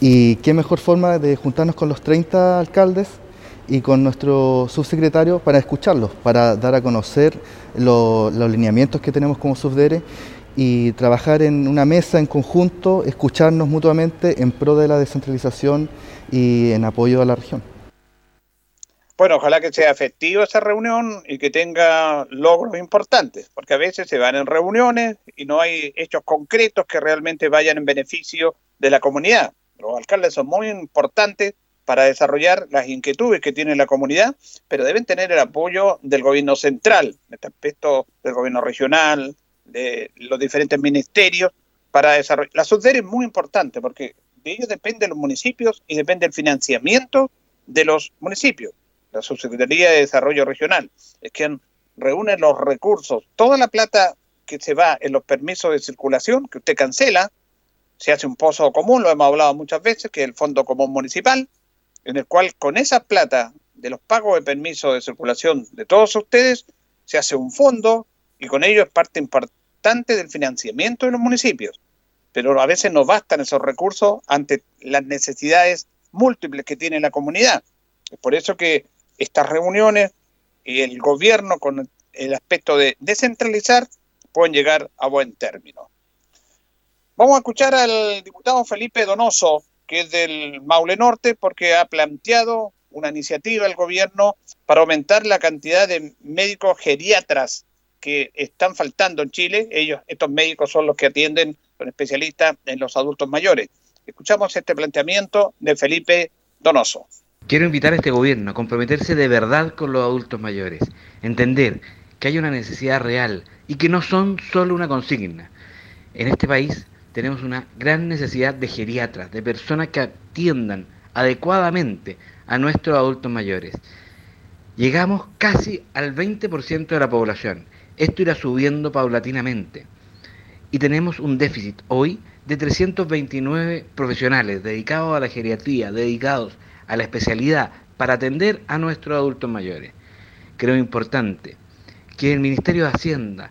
Y qué mejor forma de juntarnos con los 30 alcaldes y con nuestro subsecretario para escucharlos, para dar a conocer los lineamientos que tenemos como subdere y trabajar en una mesa en conjunto, escucharnos mutuamente en pro de la descentralización y en apoyo a la región. Bueno, ojalá que sea efectiva esa reunión y que tenga logros importantes, porque a veces se van en reuniones y no hay hechos concretos que realmente vayan en beneficio de la comunidad. Los alcaldes son muy importantes para desarrollar las inquietudes que tiene la comunidad, pero deben tener el apoyo del gobierno central, en este aspecto del gobierno regional, de los diferentes ministerios, para desarrollar. La SUDER es muy importante porque de ellos dependen los municipios y depende el financiamiento de los municipios. La Subsecretaría de Desarrollo Regional es quien reúne los recursos, toda la plata que se va en los permisos de circulación, que usted cancela, se hace un pozo común, lo hemos hablado muchas veces, que es el Fondo Común Municipal, en el cual con esa plata de los pagos de permiso de circulación de todos ustedes, se hace un fondo y con ello es parte importante del financiamiento de los municipios. Pero a veces no bastan esos recursos ante las necesidades múltiples que tiene la comunidad. Es por eso que estas reuniones y el gobierno con el aspecto de descentralizar pueden llegar a buen término. Vamos a escuchar al diputado Felipe Donoso, que es del Maule Norte, porque ha planteado una iniciativa del gobierno para aumentar la cantidad de médicos geriatras que están faltando en Chile. Ellos, estos médicos son los que atienden, son especialistas en los adultos mayores. Escuchamos este planteamiento de Felipe Donoso. Quiero invitar a este gobierno a comprometerse de verdad con los adultos mayores, entender que hay una necesidad real y que no son solo una consigna. En este país tenemos una gran necesidad de geriatras, de personas que atiendan adecuadamente a nuestros adultos mayores. Llegamos casi al 20% de la población. Esto irá subiendo paulatinamente. Y tenemos un déficit hoy de 329 profesionales dedicados a la geriatría, dedicados la especialidad para atender a nuestros adultos mayores. Creo importante que el Ministerio de Hacienda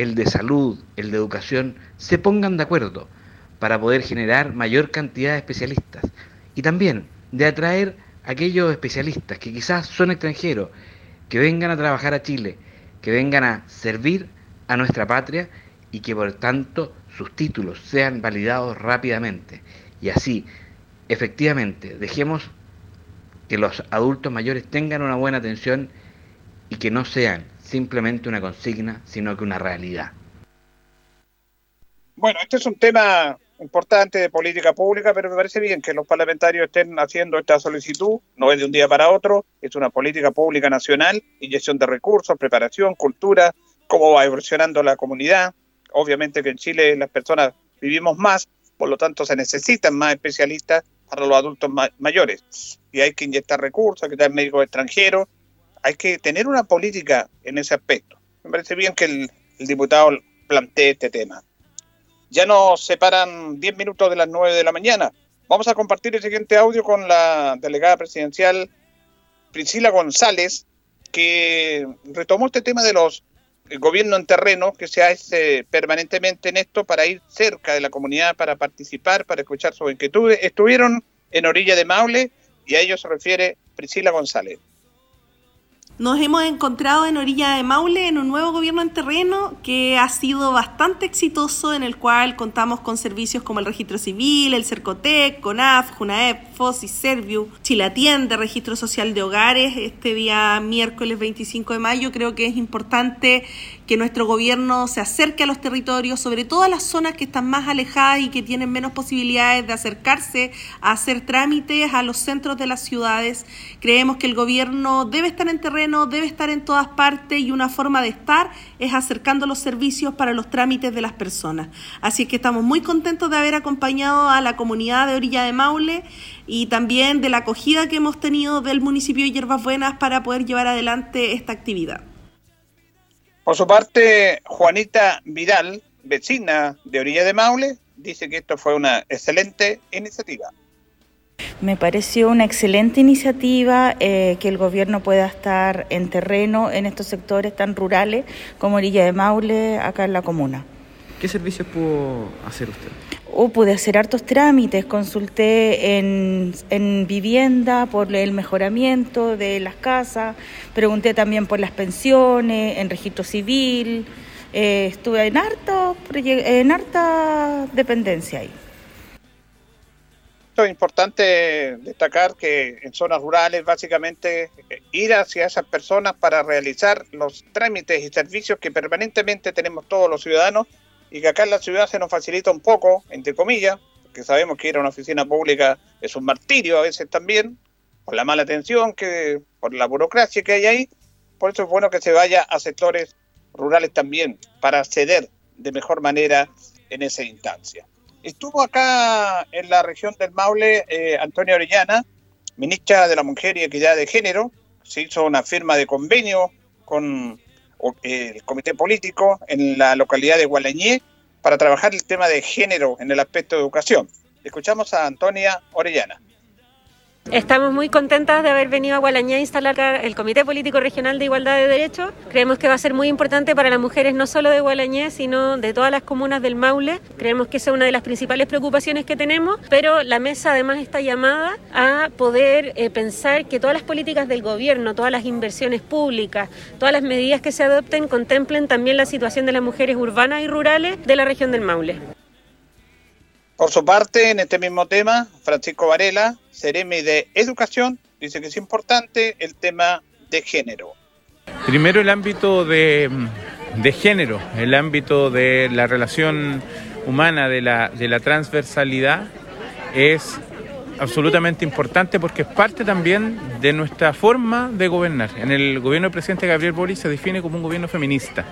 el de salud, el de educación, se pongan de acuerdo para poder generar mayor cantidad de especialistas y también de atraer a aquellos especialistas que quizás son extranjeros, que vengan a trabajar a Chile, que vengan a servir a nuestra patria y que por tanto sus títulos sean validados rápidamente. Y así, efectivamente, dejemos que los adultos mayores tengan una buena atención y que no sean simplemente una consigna, sino que una realidad. Bueno, este es un tema importante de política pública, pero me parece bien que los parlamentarios estén haciendo esta solicitud, no es de un día para otro, es una política pública nacional, inyección de recursos, preparación, cultura, cómo va evolucionando la comunidad. Obviamente que en Chile las personas vivimos más, por lo tanto se necesitan más especialistas para los adultos mayores. Y hay que inyectar recursos, hay que tener médicos extranjeros, hay que tener una política en ese aspecto. Me parece bien que el, diputado plantee este tema. Ya nos separan 10 minutos de las 9 de la mañana. Vamos a compartir el siguiente audio con la delegada presidencial Priscila González, que retomó este tema de los gobierno en terreno, que se hace permanentemente en esto para ir cerca de la comunidad, para participar, para escuchar sus inquietudes. Estuvieron en orilla de Maule y a ello se refiere Priscila González. Nos hemos encontrado en Orilla de Maule en un nuevo gobierno en terreno que ha sido bastante exitoso, en el cual contamos con servicios como el registro civil, el Cercotec, CONAF, JUNAEP, FOS y Serviu, Chilatiende, registro social de hogares. Este día miércoles 25 de mayo creo que es importante que nuestro gobierno se acerque a los territorios, sobre todo a las zonas que están más alejadas y que tienen menos posibilidades de acercarse a hacer trámites a los centros de las ciudades. Creemos que el gobierno debe estar en terreno, debe estar en todas partes y una forma de estar es acercando los servicios para los trámites de las personas. Así es que estamos muy contentos de haber acompañado a la comunidad de Orilla de Maule y también de la acogida que hemos tenido del municipio de Hierbas Buenas para poder llevar adelante esta actividad. Por su parte, Juanita Vidal, vecina de Orilla de Maule, dice que esto fue una excelente iniciativa. Me pareció una excelente iniciativa eh, que el gobierno pueda estar en terreno en estos sectores tan rurales como Orilla de Maule, acá en la comuna. ¿Qué servicios pudo hacer usted? Oh, pude hacer hartos trámites, consulté en, en, vivienda por el mejoramiento de las casas, pregunté también por las pensiones, en registro civil, eh, estuve en, harto, en harta dependencia ahí. Es importante destacar que en zonas rurales básicamente eh, ir hacia esas personas para realizar los trámites y servicios que permanentemente tenemos todos los ciudadanos y que acá en la ciudad se nos facilita un poco, entre comillas, porque sabemos que ir a una oficina pública es un martirio a veces también, por la mala atención, que, por la burocracia que hay ahí. Por eso es bueno que se vaya a sectores rurales también para acceder de mejor manera en esa instancia. Estuvo acá en la región del Maule eh, Antonio Orellana, ministra de la Mujer y Equidad de Género. Se hizo una firma de convenio con el comité político en la localidad de Gualañé para trabajar el tema de género en el aspecto de educación. Escuchamos a Antonia Orellana. Estamos muy contentas de haber venido a Gualañé a instalar el Comité Político Regional de Igualdad de Derechos. Creemos que va a ser muy importante para las mujeres no solo de Gualañé, sino de todas las comunas del Maule. Creemos que esa es una de las principales preocupaciones que tenemos, pero la mesa además está llamada a poder eh, pensar que todas las políticas del gobierno, todas las inversiones públicas, todas las medidas que se adopten contemplen también la situación de las mujeres urbanas y rurales de la región del Maule. Por su parte, en este mismo tema, Francisco Varela, Ceremi de Educación, dice que es importante el tema de género. Primero el ámbito de, género, el ámbito de la relación humana, de la, de la transversalidad, es absolutamente importante porque es parte también de nuestra forma de gobernar. En el gobierno del presidente Gabriel Boric se define como un gobierno feminista.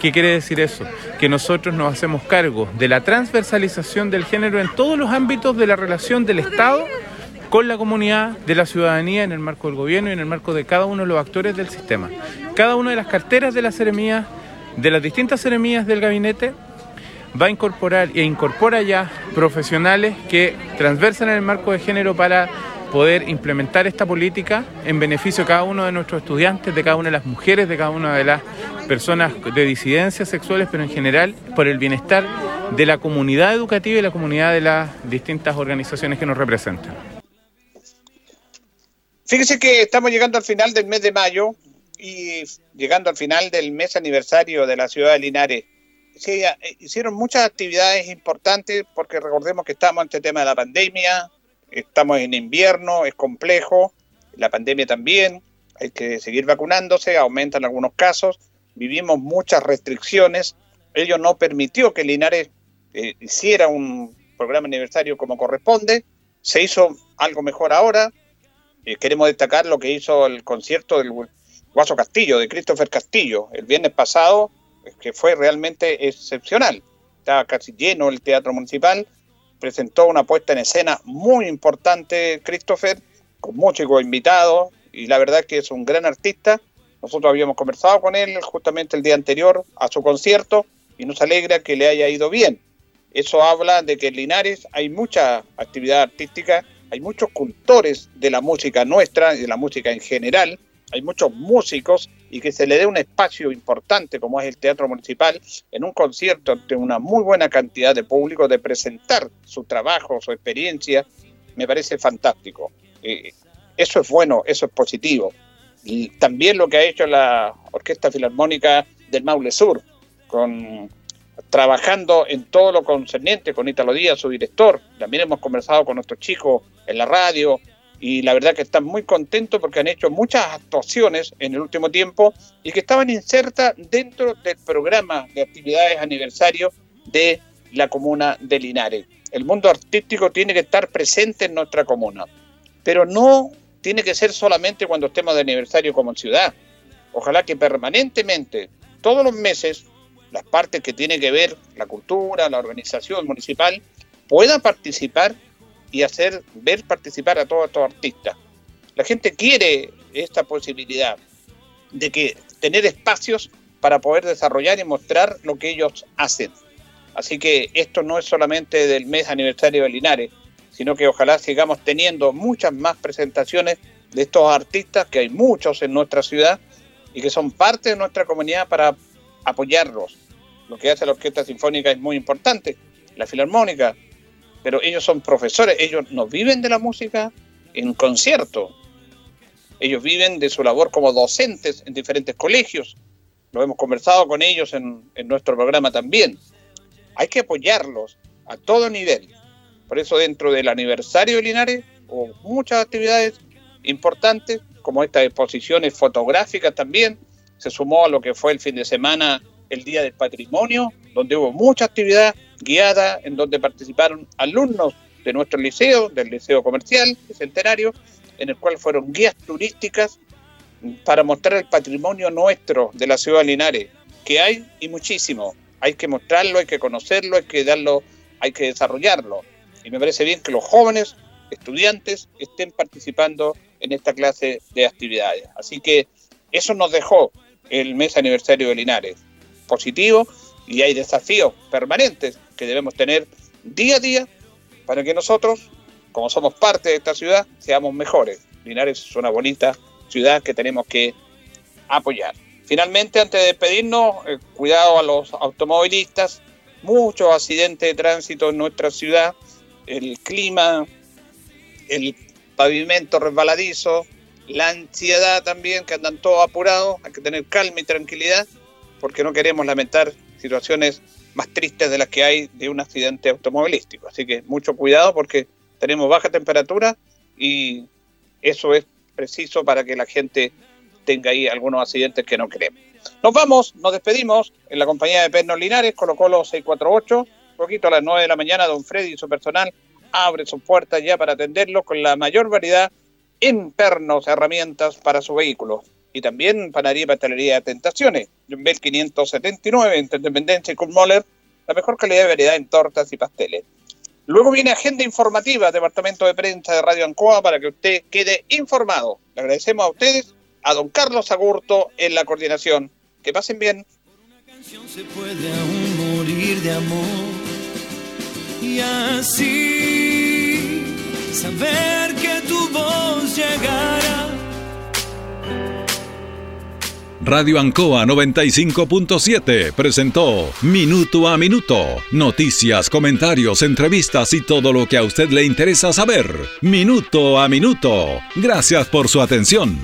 ¿Qué quiere decir eso? Que nosotros nos hacemos cargo de la transversalización del género en todos los ámbitos de la relación del Estado con la comunidad, de la ciudadanía, en el marco del gobierno y en el marco de cada uno de los actores del sistema. Cada una de las carteras de las seremías, de las distintas seremías del gabinete, va a incorporar e incorpora ya profesionales que transversan el marco de género para poder implementar esta política en beneficio de cada uno de nuestros estudiantes, de cada una de las mujeres, de cada una de las personas de disidencias sexuales, pero en general por el bienestar de la comunidad educativa y la comunidad de las distintas organizaciones que nos representan. Fíjese que estamos llegando al final del mes de mayo y llegando al final del mes aniversario de la ciudad de Linares. Eh, hicieron muchas actividades importantes porque recordemos que estamos ante el tema de la pandemia, estamos en invierno, es complejo, la pandemia también, hay que seguir vacunándose, aumentan algunos casos, vivimos muchas restricciones, ello no permitió que Linares eh, hiciera un programa aniversario como corresponde, se hizo algo mejor ahora, eh, queremos destacar lo que hizo el concierto del Guaso Castillo, de Christopher Castillo, el viernes pasado, que fue realmente excepcional, estaba casi lleno el Teatro Municipal, presentó una puesta en escena muy importante, Christopher, con músicos invitados, y la verdad que es un gran artista. Nosotros habíamos conversado con él justamente el día anterior a su concierto y nos alegra que le haya ido bien. Eso habla de que en Linares hay mucha actividad artística, hay muchos cultores de la música nuestra y de la música en general, hay muchos músicos y que se le dé un espacio importante como es el Teatro Municipal en un concierto ante una muy buena cantidad de público de presentar su trabajo, su experiencia, me parece fantástico. Eh, eso es bueno, eso es positivo. Y también lo que ha hecho la Orquesta Filarmónica del Maule Sur, con, trabajando en todo lo concerniente con Italo Díaz, su director. También hemos conversado con nuestros chicos en la radio, y la verdad que están muy contentos porque han hecho muchas actuaciones en el último tiempo y que estaban insertas dentro del programa de actividades aniversario de la comuna de Linares. El mundo artístico tiene que estar presente en nuestra comuna, pero no tiene que ser solamente cuando estemos de aniversario como ciudad. Ojalá que permanentemente, todos los meses, las partes que tienen que ver la cultura, la organización municipal, puedan participar y hacer ver participar a todos estos artistas. La gente quiere esta posibilidad de que tener espacios para poder desarrollar y mostrar lo que ellos hacen. Así que esto no es solamente del mes aniversario de Linares, sino que ojalá sigamos teniendo muchas más presentaciones de estos artistas, que hay muchos en nuestra ciudad y que son parte de nuestra comunidad para apoyarlos. Lo que hace la Orquesta Sinfónica es muy importante, la Filarmónica, pero ellos son profesores, ellos no viven de la música en concierto, ellos viven de su labor como docentes en diferentes colegios lo hemos conversado con ellos en, nuestro programa también. Hay que apoyarlos a todo nivel. Por eso dentro del aniversario de Linares hubo muchas actividades importantes, como estas exposiciones fotográficas también. Se sumó a lo que fue el fin de semana el Día del Patrimonio, donde hubo mucha actividad guiada, en donde participaron alumnos de nuestro liceo, del Liceo Comercial, Centenario, en el cual fueron guías turísticas para mostrar el patrimonio nuestro de la ciudad de Linares, que hay y muchísimo. Hay que mostrarlo, hay que conocerlo, hay que darlo, hay que desarrollarlo. Y me parece bien que los jóvenes estudiantes estén participando en esta clase de actividades. Así que eso nos dejó el mes aniversario de Linares. Positivo y hay desafíos permanentes que debemos tener día a día para que nosotros, como somos parte de esta ciudad, seamos mejores. Linares es una bonita ciudad que tenemos que apoyar. Finalmente, antes de despedirnos, eh, cuidado a los automovilistas, muchos accidentes de tránsito en nuestra ciudad, el clima, el pavimento resbaladizo, la ansiedad también, que andan todos apurados, hay que tener calma y tranquilidad, porque no queremos lamentar situaciones más tristes de las que hay de un accidente automovilístico. Así que mucho cuidado porque tenemos baja temperatura y eso es preciso para que la gente tenga ahí algunos accidentes que no queremos. Nos vamos, nos despedimos en la compañía de Pernos Linares, Colo Colo 648, un poquito a las 9 de la mañana, don Freddy y su personal abre sus puertas ya para atenderlos con la mayor variedad en pernos, herramientas para su vehículo. Y también panadería y pastelería de Tentaciones, Jumbel 579, entre Independencia y Kulmoller, la mejor calidad de variedad en tortas y pasteles. Luego viene agenda informativa, Departamento de Prensa de Radio Ancoa, para que usted quede informado. Le agradecemos a ustedes, a don Carlos Agurto en la coordinación. Que pasen bien. se puede aún morir de amor y así saber que tu voz llegará. Radio Ancoa 95.7 presentó Minuto a Minuto. Noticias, comentarios, entrevistas y todo lo que a usted le interesa saber. Minuto a Minuto. Gracias por su atención.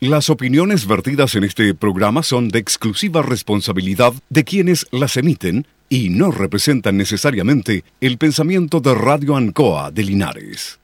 Las opiniones vertidas en este programa son de exclusiva responsabilidad de quienes las emiten y no representan necesariamente el pensamiento de Radio Ancoa de Linares.